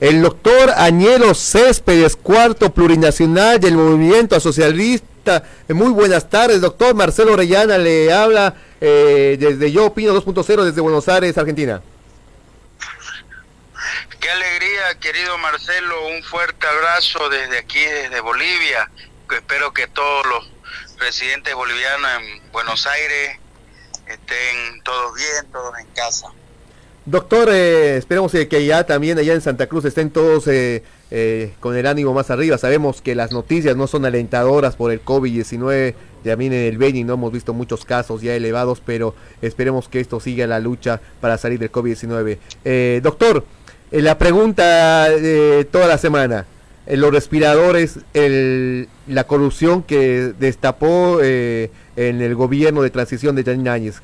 el doctor Añelo Céspedes, cuarto plurinacional del movimiento socialista. Muy buenas tardes, doctor Marcelo Orellana le habla eh, desde Yo Opino 2.0 desde Buenos Aires, Argentina. Qué alegría, querido Marcelo, un fuerte abrazo desde aquí, desde Bolivia. Espero que todos los residentes bolivianos en Buenos Aires estén todos bien, todos en casa. Doctor, eh, esperemos que ya también allá en Santa Cruz estén todos eh, eh, con el ánimo más arriba. Sabemos que las noticias no son alentadoras por el COVID-19. También en el Beni no hemos visto muchos casos ya elevados, pero esperemos que esto siga la lucha para salir del COVID-19. doctor, la pregunta de toda la semana. los respiradores, la corrupción que destapó en el gobierno de transición de Janine Áñez.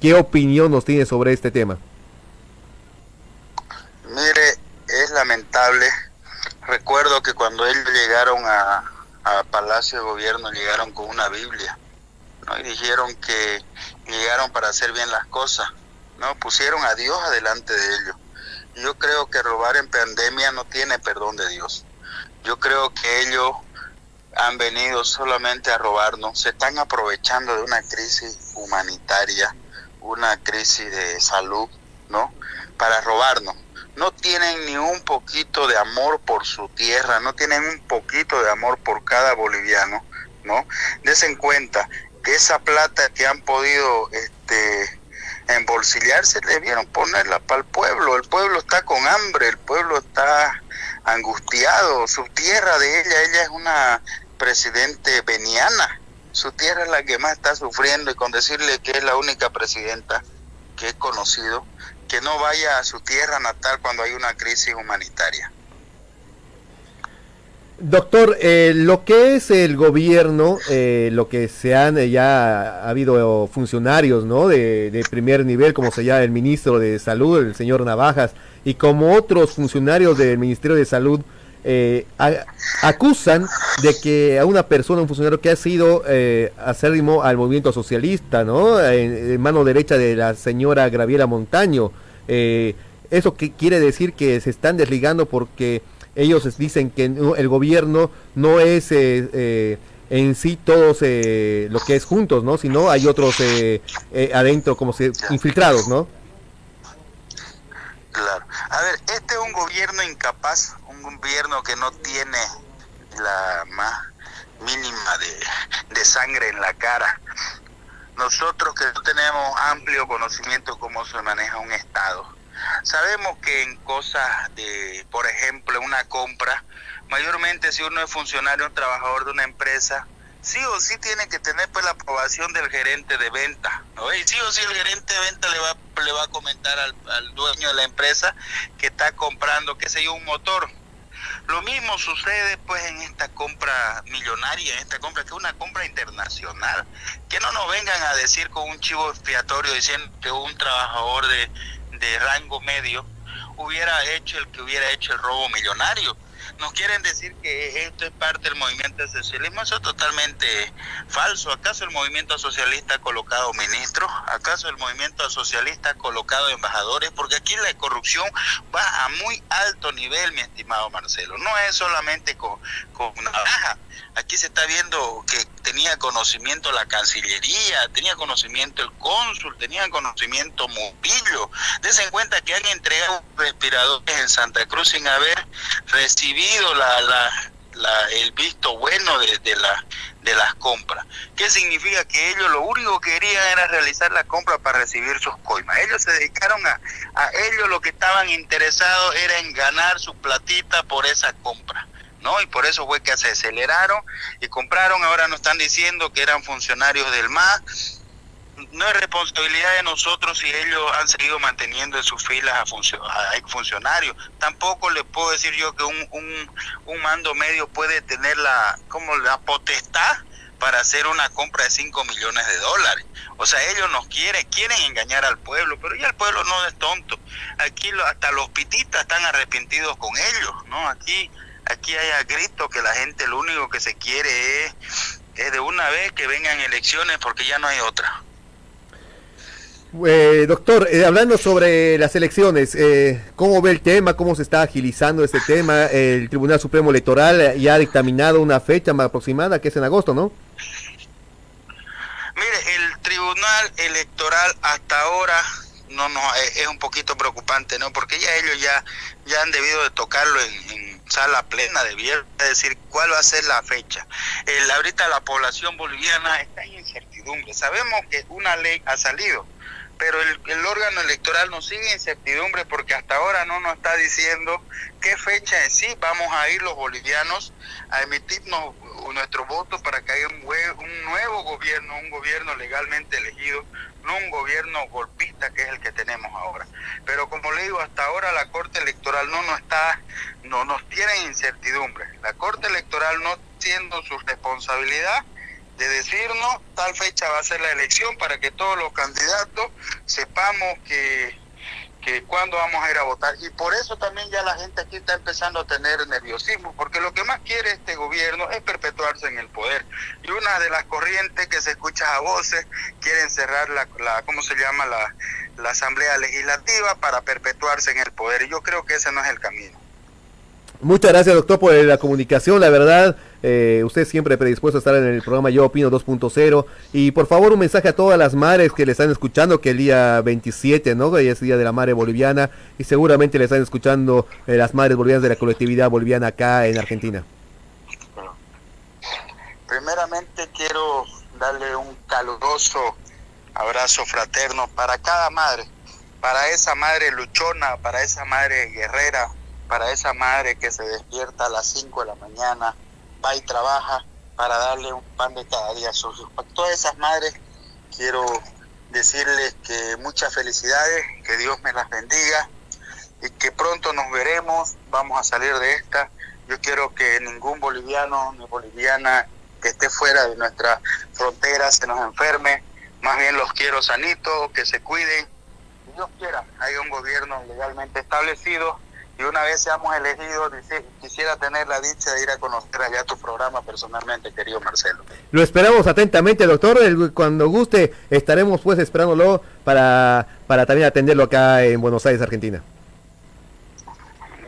¿Qué opinión nos tiene sobre este tema? Mire, es lamentable. Recuerdo que cuando ellos llegaron a, Palacio de Gobierno, llegaron con una Biblia, ¿no? Y dijeron que llegaron para hacer bien las cosas, ¿no? Pusieron a Dios adelante de ellos. Yo creo que robar en pandemia no tiene perdón de Dios. Yo creo que ellos han venido solamente a robarnos, se están aprovechando de una crisis humanitaria, una crisis de salud, ¿no? Para robarnos no tienen ni un poquito de amor por su tierra, no tienen un poquito de amor por cada boliviano, ¿no? Desen cuenta que esa plata que han podido este, embolsillarse debieron ponerla para el pueblo. El pueblo está con hambre, el pueblo está angustiado, su tierra de ella, ella es una presidente veniana, su tierra es la que más está sufriendo y con decirle que es la única presidenta que he conocido que no vaya a su tierra natal cuando hay una crisis humanitaria. Doctor, eh, lo que es el gobierno, eh, lo que se han eh, ya ha habido funcionarios, ¿no? De, primer nivel, como se llama el ministro de Salud, el señor Navajas, y como otros funcionarios del Ministerio de Salud, acusan de que a una persona, un funcionario que ha sido acérrimo al movimiento socialista, ¿no? En, mano derecha de la señora Graviela Montaño. eso que quiere decir que se están desligando porque ellos dicen que el gobierno no es eh, eh, en sí todos eh, lo que es juntos, ¿no? Sino hay otros adentro como se, infiltrados, ¿no? Un gobierno incapaz, un gobierno que no tiene la más mínima de, de sangre en la cara. Nosotros que no tenemos amplio conocimiento de cómo se maneja un Estado, Sabemos que en cosas de, por ejemplo, una compra, mayormente si uno es funcionario o trabajador de una empresa, sí o sí tiene que tener pues la aprobación del gerente de venta, ¿no? Y sí o sí el gerente de venta le va, le va a comentar al, al dueño de la empresa que está comprando, qué sé yo, un motor. Lo mismo sucede pues en esta compra millonaria, en esta compra que es una compra internacional. Que no nos vengan a decir con un chivo expiatorio diciendo que un trabajador de, de rango medio hubiera hecho el que hubiera hecho el robo millonario. Nos quieren decir que esto es parte del movimiento de socialismo. Eso es totalmente falso. ¿Acaso el movimiento socialista ha colocado ministros? ¿Acaso el movimiento socialista ha colocado embajadores? Porque aquí la corrupción va a muy alto nivel, mi estimado Marcelo. No es solamente con, con una baja. Aquí se está viendo que tenía conocimiento la Cancillería, tenía conocimiento el cónsul, tenía conocimiento Mupillo. Desen en cuenta que han entregado respiradores en Santa Cruz sin haber recibido la, el visto bueno de, de, de las compras. ¿Qué significa? Que ellos lo único que querían era realizar la compra para recibir sus coimas. Ellos se dedicaron a, a ellos lo que estaban interesados era en ganar su platita por esa compra. ¿No? Y por eso fue que se aceleraron y compraron, ahora nos están diciendo que eran funcionarios del MAS. No es responsabilidad de nosotros si ellos han seguido manteniendo en sus filas a, funcionarios. Tampoco les puedo decir yo que un, un, mando medio puede tener la, como la potestad para hacer una compra de 5 millones de dólares. O sea, ellos nos quieren, quieren engañar al pueblo, pero ya el pueblo no es tonto. Aquí hasta los pititas están arrepentidos con ellos, ¿no? Aquí aquí haya grito que la gente lo único que se quiere es, de una vez que vengan elecciones porque ya no hay otra. Eh, doctor, eh, hablando sobre las elecciones, eh, ¿cómo ve el tema? ¿Cómo se está agilizando este tema? El Tribunal Supremo Electoral ya ha dictaminado una fecha más aproximada, que es en agosto, ¿no? Mire, el Tribunal Electoral hasta ahora no no es, un poquito preocupante, ¿no? Porque ya ellos ya ya han debido de tocarlo en, sala plena de es decir, cuál va a ser la fecha. El, ahorita la población boliviana está en incertidumbre. Sabemos que una ley ha salido, pero el, el, órgano electoral nos sigue incertidumbre porque hasta ahora no nos está diciendo qué fecha en sí vamos a ir los bolivianos a emitirnos nuestro voto para que haya un, un nuevo gobierno, un gobierno legalmente elegido, no un gobierno golpista que es el que tenemos ahora. Pero como le digo, hasta ahora la Corte Electoral no nos está, no nos tiene incertidumbre. La Corte Electoral no siendo su responsabilidad de decirnos tal fecha va a ser la elección para que todos los candidatos sepamos que, que cuándo vamos a ir a votar. Y por eso también ya la gente aquí está empezando a tener nerviosismo, porque lo que más quiere este gobierno es perpetuarse en el poder. Y una de las corrientes que se escucha a voces quieren cerrar la, la ¿cómo se llama? La, la Asamblea Legislativa para perpetuarse en el poder. Y yo creo que ese no es el camino. Muchas gracias, doctor, por la comunicación. La verdad, eh, usted siempre predispuesto a estar en el programa Yo Opino 2.0. Y por favor, un mensaje a todas las madres que le están escuchando, que el día 27, ¿no? Que es el Día de la Madre Boliviana. Y seguramente le están escuchando eh, las madres bolivianas de la colectividad boliviana acá en Argentina. Primeramente, quiero darle un caluroso abrazo fraterno para cada madre. Para esa madre luchona, para esa madre guerrera, para esa madre que se despierta a las 5 de la mañana, va y trabaja para darle un pan de cada día a sus. Para todas esas madres quiero decirles que muchas felicidades, que Dios me las bendiga y que pronto nos veremos, vamos a salir de esta. Yo quiero que ningún boliviano ni boliviana que esté fuera de nuestra frontera se nos enferme, más bien los quiero sanitos, que se cuiden. Dios quiera, hay un gobierno legalmente establecido y una vez seamos elegidos, quisiera tener la dicha de ir a conocer allá tu programa personalmente, querido Marcelo. Lo esperamos atentamente, doctor. Cuando guste, estaremos pues esperándolo para, para también atenderlo acá en Buenos Aires, Argentina.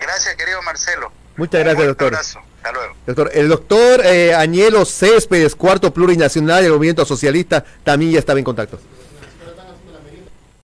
Gracias, querido Marcelo. Muchas gracias, doctor. Un abrazo. Hasta luego. Doctor, el doctor eh, Añelo Céspedes, cuarto plurinacional del movimiento socialista, también ya estaba en contacto.